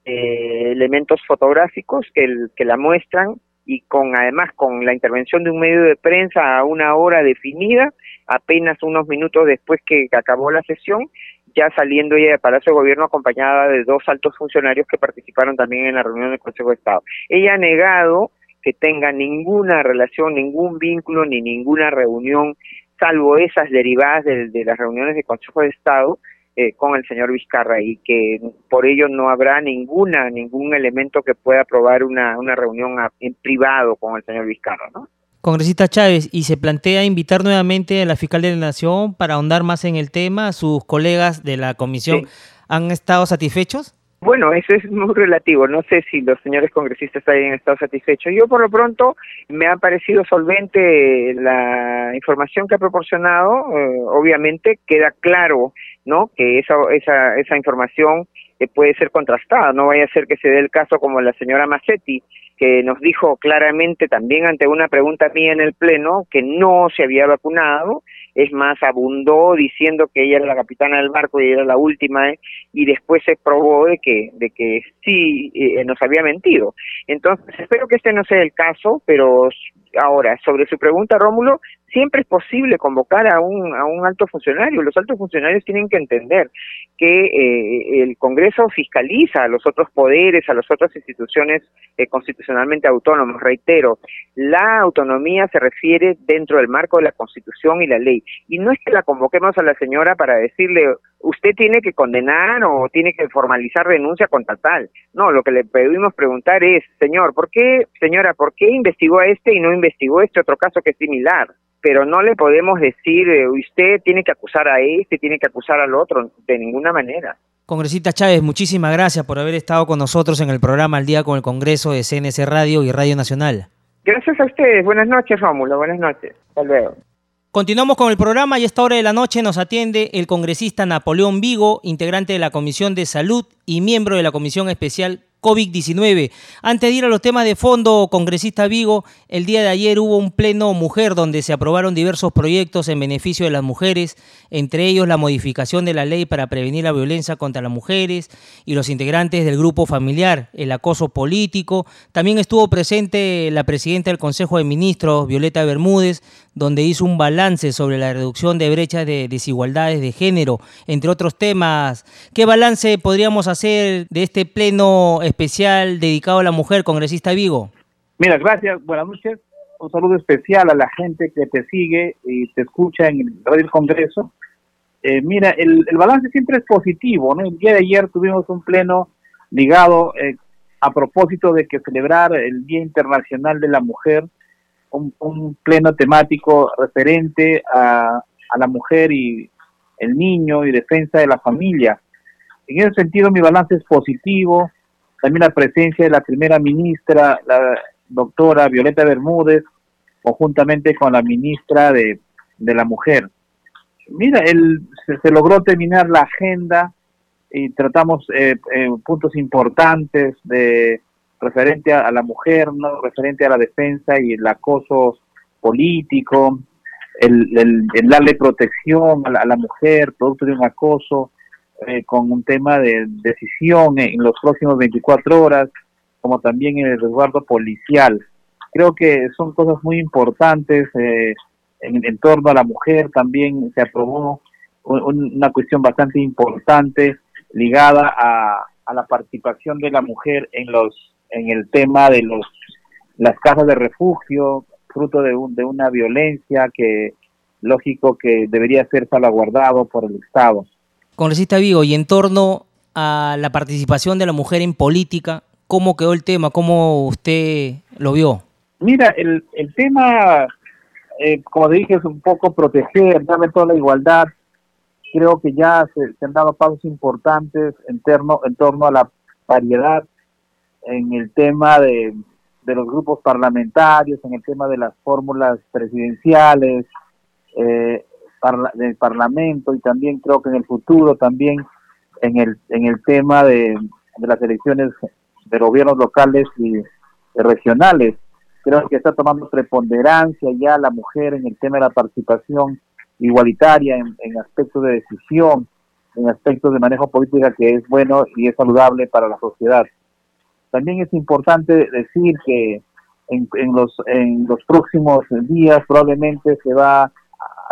eh, elementos fotográficos que, que la muestran y con además con la intervención de un medio de prensa a una hora definida, apenas unos minutos después que acabó la sesión, ya saliendo ella de Palacio de Gobierno acompañada de dos altos funcionarios que participaron también en la reunión del Consejo de Estado. Ella ha negado que tenga ninguna relación, ningún vínculo ni ninguna reunión, salvo esas derivadas de, de las reuniones del Consejo de Estado, eh, con el señor Vizcarra y que por ello no habrá ninguna ningún elemento que pueda probar una, una reunión en privado con el señor Vizcarra, ¿no? Congresista Chávez, ¿y se plantea invitar nuevamente a la fiscal de la Nación para ahondar más en el tema? ¿Sus colegas de la comisión han estado satisfechos? Bueno, eso es muy relativo. No sé si los señores congresistas hayan estado satisfechos. Yo, por lo pronto, me ha parecido solvente la información que ha proporcionado. Eh, obviamente, queda claro, ¿no? Que esa esa esa información eh, puede ser contrastada. No vaya a ser que se dé el caso como la señora Massetti, que nos dijo claramente también ante una pregunta mía en el pleno que no se había vacunado es más, abundó diciendo que ella era la capitana del barco y era la última, ¿eh? y después se probó de que, de que sí eh, nos había mentido. Entonces, espero que este no sea el caso, pero ahora, sobre su pregunta, Rómulo, siempre es posible convocar a un, a un alto funcionario. Los altos funcionarios tienen que entender que eh, el Congreso fiscaliza a los otros poderes, a las otras instituciones eh, constitucionalmente autónomas. Reitero, la autonomía se refiere dentro del marco de la Constitución y la ley. Y no es que la convoquemos a la señora para decirle, usted tiene que condenar o tiene que formalizar renuncia contra tal. No, lo que le pedimos preguntar es, señor, ¿por qué, señora, por qué investigó a este y no investigó este otro caso que es similar? Pero no le podemos decir, eh, usted tiene que acusar a este, tiene que acusar al otro, de ninguna manera. Congresista Chávez, muchísimas gracias por haber estado con nosotros en el programa Al Día con el Congreso de CNC Radio y Radio Nacional. Gracias a ustedes. Buenas noches, Rómulo. Buenas noches. Hasta luego. Continuamos con el programa y a esta hora de la noche nos atiende el congresista Napoleón Vigo, integrante de la Comisión de Salud y miembro de la Comisión Especial COVID-19. Antes de ir a los temas de fondo, congresista Vigo, el día de ayer hubo un pleno mujer donde se aprobaron diversos proyectos en beneficio de las mujeres, entre ellos la modificación de la ley para prevenir la violencia contra las mujeres y los integrantes del grupo familiar, el acoso político. También estuvo presente la presidenta del Consejo de Ministros, Violeta Bermúdez, donde hizo un balance sobre la reducción de brechas de desigualdades de género, entre otros temas. ¿Qué balance podríamos hacer de este pleno especial dedicado a la mujer, congresista Vigo? Mira, gracias, buenas noches. Un saludo especial a la gente que te sigue y te escucha en el Radio Congreso. Eh, mira, el, balance siempre es positivo, ¿no? El día de ayer tuvimos un pleno ligado eh, a propósito de que celebrar el Día Internacional de la Mujer, un, pleno temático referente a, a, la mujer y el niño y defensa de la familia. En ese sentido, mi balance es positivo. También la presencia de la primera ministra, la doctora Violeta Bermúdez, conjuntamente con la ministra de, de la Mujer. Mira, el, se, logró terminar la agenda y tratamos eh, eh, puntos importantes de referente a, la mujer, ¿no? referente a la defensa y el acoso político, el, darle protección a la, mujer, producto de un acoso, eh, con un tema de decisión en, los próximos 24 horas, como también en el resguardo policial. Creo que son cosas muy importantes eh, en, torno a la mujer. También se aprobó una cuestión bastante importante ligada a, a la participación de la mujer en los en el tema de los las casas de refugio, fruto de, un, de una violencia que lógico que debería ser salvaguardado por el Estado. Congresista Vigo, y en torno a la participación de la mujer en política, ¿cómo quedó el tema? ¿Cómo usted lo vio? Mira, el, el tema, eh, como dije, es un poco proteger, darle toda la igualdad. Creo que ya se, se han dado pasos importantes en, terno, en torno a la paridad en el tema de, de los grupos parlamentarios, en el tema de las fórmulas presidenciales, eh, del Parlamento y también creo que en el futuro también en el, en el tema de, las elecciones de gobiernos locales y regionales. Creo que está tomando preponderancia ya la mujer en el tema de la participación igualitaria en, en aspectos de decisión, en aspectos de manejo política que es bueno y es saludable para la sociedad. También es importante decir que en, en, los, en los próximos días probablemente se va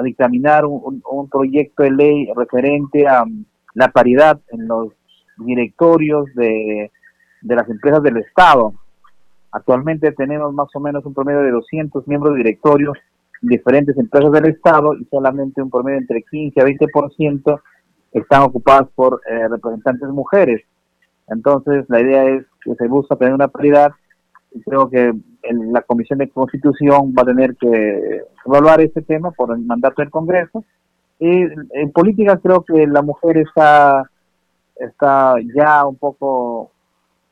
dictaminar un, proyecto de ley referente a um, la paridad en los directorios de, de las empresas del Estado. Actualmente tenemos más o menos un promedio de 200 miembros directorios en diferentes empresas del Estado y solamente un promedio entre 15 a 20% están ocupadas por eh, representantes mujeres. Entonces, la idea es que se busca tener una paridad y creo que la Comisión de Constitución va a tener que evaluar este tema por el mandato del Congreso. Y en política creo que la mujer está, está ya un poco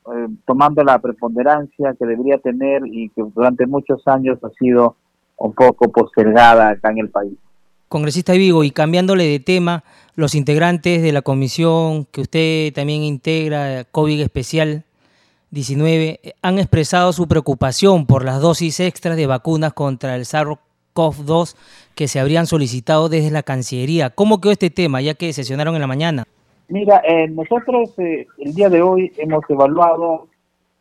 eh, tomando la preponderancia que debería tener y que durante muchos años ha sido un poco postergada acá en el país. Congresista Vigo, y cambiándole de tema, los integrantes de la comisión que usted también integra, COVID especial, 19 han expresado su preocupación por las dosis extras de vacunas contra el SARS-CoV-2 que se habrían solicitado desde la Cancillería. ¿Cómo quedó este tema, ya que sesionaron en la mañana? Mira, eh, nosotros eh, el día de hoy hemos evaluado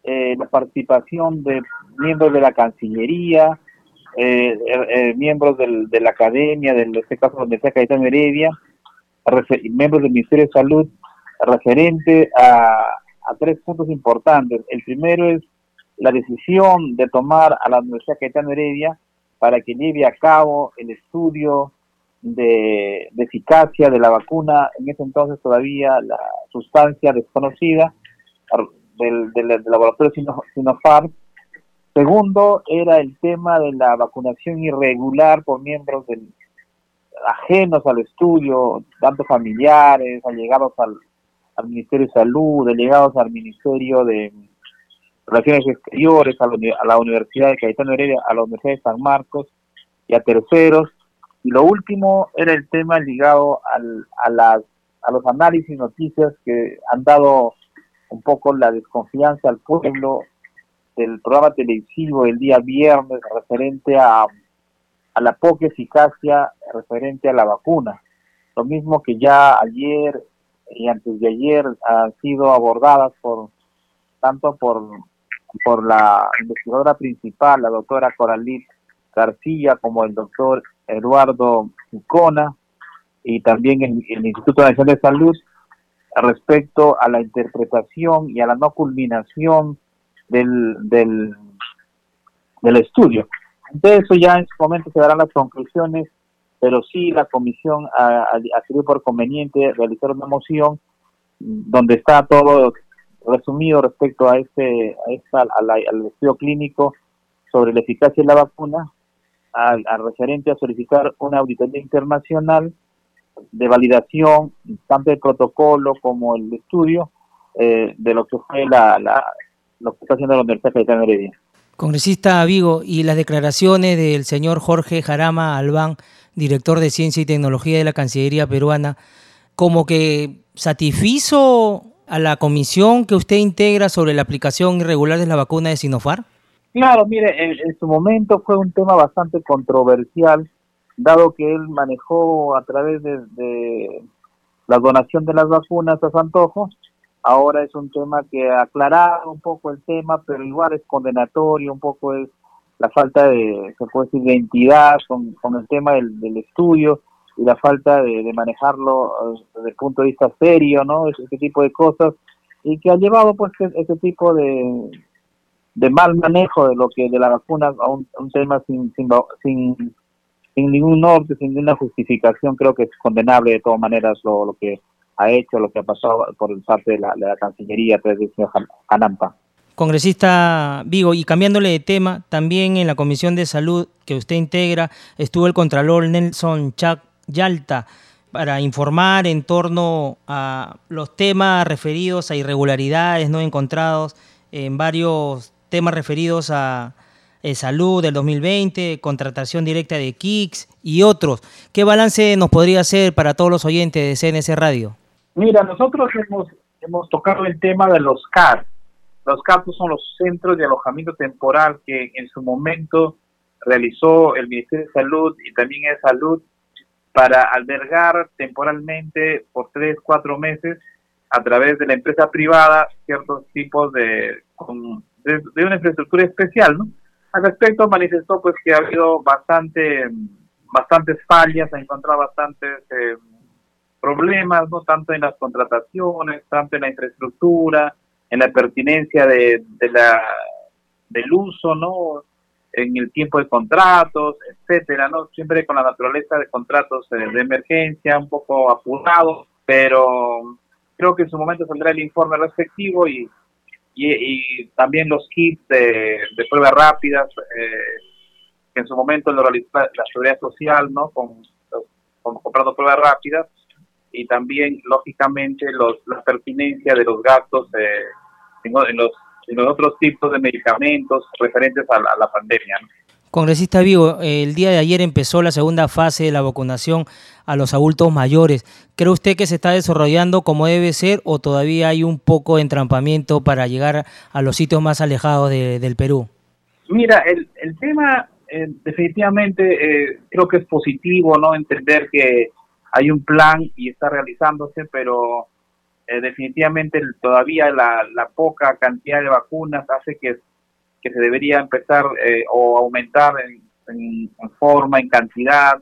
eh, la participación de miembros de la Cancillería, miembros de la Academia, en este caso de la Universidad Cayetano Heredia, miembros del Ministerio de Salud, referente a a tres puntos importantes. El primero es la decisión de tomar a la Universidad Caetano Heredia para que lleve a cabo el estudio de, eficacia de la vacuna, en ese entonces todavía la sustancia desconocida del, del, laboratorio Sinopharm. Segundo era el tema de la vacunación irregular por miembros del, ajenos al estudio, tanto familiares, allegados al, al Ministerio de Salud, delegados al Ministerio de Relaciones Exteriores, a la, Universidad de Cayetano Heredia, a la Universidad de San Marcos y a terceros. Y lo último era el tema ligado al, a, las, a los análisis y noticias que han dado un poco la desconfianza al pueblo del programa televisivo el día viernes referente a, a la poca eficacia referente a la vacuna. Lo mismo que ya ayer y antes de ayer han sido abordadas por tanto por, por la investigadora principal, la doctora Coralit García, como el doctor Eduardo Ucona y también el, el Instituto Nacional de Salud respecto a la interpretación y a la no culminación del, del, del estudio. De eso ya en su momento se darán las conclusiones pero sí la comisión ha, ha, por conveniente realizar una moción donde está todo resumido respecto a este, a esta, al estudio clínico sobre la eficacia de la vacuna, al, referente a solicitar una auditoría internacional de validación tanto del protocolo como el estudio eh, de lo que fue la, la, lo que está haciendo la Universidad de Heredia. Congresista Vigo, y las declaraciones del señor Jorge Jarama Albán director de Ciencia y Tecnología de la Cancillería peruana, como que satisfizo a la comisión que usted integra sobre la aplicación irregular de la vacuna de Sinopharm? Claro, mire, en, su momento fue un tema bastante controversial, dado que él manejó a través de, la donación de las vacunas a Santojo. Ahora es un tema que ha aclarado un poco el tema, pero igual es condenatorio, un poco es la falta de, se puede decir, identidad con, con el tema del, estudio y la falta de, manejarlo eh, desde el punto de vista serio, ¿no? Ese, tipo de cosas y que ha llevado pues ese tipo de, de mal manejo de lo que de la vacuna a un, tema sin, sin, sin, sin ningún norte, sin ninguna justificación, creo que es condenable de todas maneras lo, lo que ha hecho, lo que ha pasado por parte de la, Cancillería a través del señor Hanampa. Congresista Vigo, y cambiándole de tema, también en la Comisión de Salud que usted integra estuvo el Contralor Nelson Chac Yalta para informar en torno a los temas referidos a irregularidades no encontrados en varios temas referidos a eh, salud del 2020, contratación directa de KICS y otros. ¿Qué balance nos podría hacer para todos los oyentes de CNS Radio? Mira, nosotros hemos, hemos tocado el tema de los CAR. Los CAR son los centros de alojamiento temporal que en su momento realizó el Ministerio de Salud y también de Salud para albergar temporalmente por tres, cuatro meses a través de la empresa privada ciertos tipos de, de, una infraestructura especial, ¿no? Al respecto manifestó pues que ha habido bastante, bastantes fallas, ha encontrado bastantes eh, problemas, ¿no? Tanto en las contrataciones, tanto en la infraestructura, en la pertinencia de, de la, del uso, ¿no? en el tiempo de contratos, etcétera, ¿no? Siempre con la naturaleza de contratos eh, de emergencia, un poco apurado, pero creo que en su momento saldrá el informe respectivo y, y, también los kits de, pruebas rápidas, eh, que en su momento lo realizó la, Seguridad Social, ¿no? Con, comprando pruebas rápidas y también, lógicamente, los, la pertinencia de los gastos eh, en, en los y los otros tipos de medicamentos referentes a la, pandemia. Congresista Vigo, el día de ayer empezó la segunda fase de la vacunación a los adultos mayores. ¿Cree usted que se está desarrollando como debe ser o todavía hay un poco de entrampamiento para llegar a los sitios más alejados del Perú? Mira, el, el tema eh, definitivamente eh, creo que es positivo, ¿no? Entender que hay un plan y está realizándose, pero eh, definitivamente todavía la, poca cantidad de vacunas hace que, que se debería empezar eh, o aumentar en, forma, en cantidad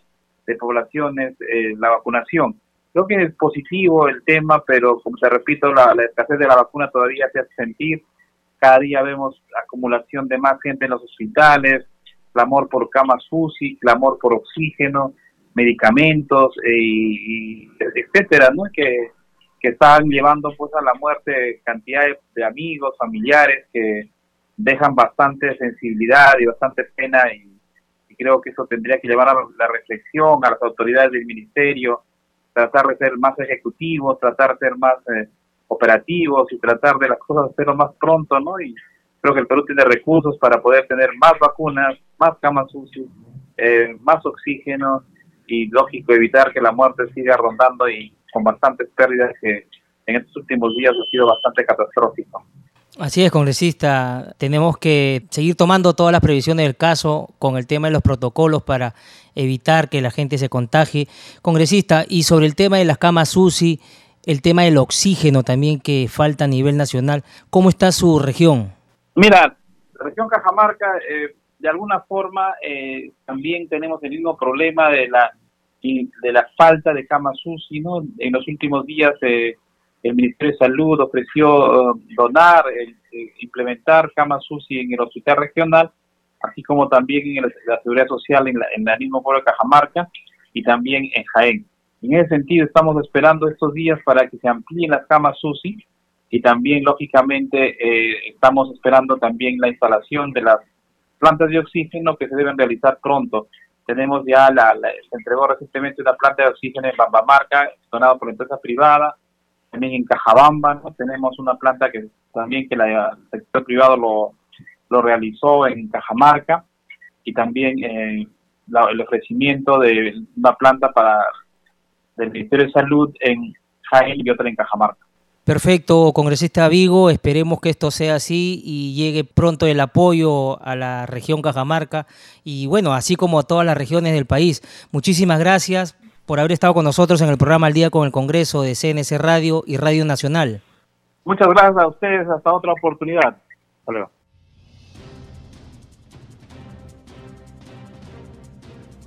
de poblaciones eh, la vacunación. Creo que es positivo el tema, pero como te repito, la, escasez de la vacuna todavía se hace sentir. Cada día vemos acumulación de más gente en los hospitales, clamor por camas UCI, clamor por oxígeno, medicamentos, y, etcétera, ¿no? Que que están llevando pues a la muerte cantidad de, amigos, familiares que dejan bastante sensibilidad y bastante pena y, creo que eso tendría que llevar a la reflexión a las autoridades del ministerio, tratar de ser más ejecutivos, tratar de ser más eh, operativos y tratar de las cosas hacerlo más pronto, ¿no? Y creo que el Perú tiene recursos para poder tener más vacunas, más camas UCI, eh, más oxígeno y lógico evitar que la muerte siga rondando y con bastantes pérdidas que en estos últimos días ha sido bastante catastrófico. Así es, congresista. Tenemos que seguir tomando todas las previsiones del caso con el tema de los protocolos para evitar que la gente se contagie. Congresista, y sobre el tema de las camas UCI, el tema del oxígeno también que falta a nivel nacional, ¿cómo está su región? Mira, región Cajamarca, eh, de alguna forma, eh, también tenemos el mismo problema de la de la falta de camas UCI. En los últimos días eh, el Ministerio de Salud ofreció eh, donar, eh, implementar camas UCI en el hospital regional, así como también en la, Seguridad Social en, la, en el mismo pueblo de Cajamarca y también en Jaén. En ese sentido estamos esperando estos días para que se amplíen las camas UCI y también lógicamente estamos esperando también la instalación de las plantas de oxígeno que se deben realizar pronto. Tenemos ya, la, se entregó recientemente una planta de oxígeno en Bambamarca, donada por la empresa privada. También en Cajabamba. Tenemos una planta que también que la, el sector privado lo, lo realizó en Cajamarca. Y también eh, el ofrecimiento de una planta para del Ministerio de Salud en Jaén y otra en Cajamarca. Perfecto, congresista Vigo, esperemos que esto sea así y llegue pronto el apoyo a la región Cajamarca y bueno, así como a todas las regiones del país. Muchísimas gracias por haber estado con nosotros en el programa Al Día con el Congreso de CNC Radio y Radio Nacional. Muchas gracias a ustedes, hasta otra oportunidad. Hasta luego.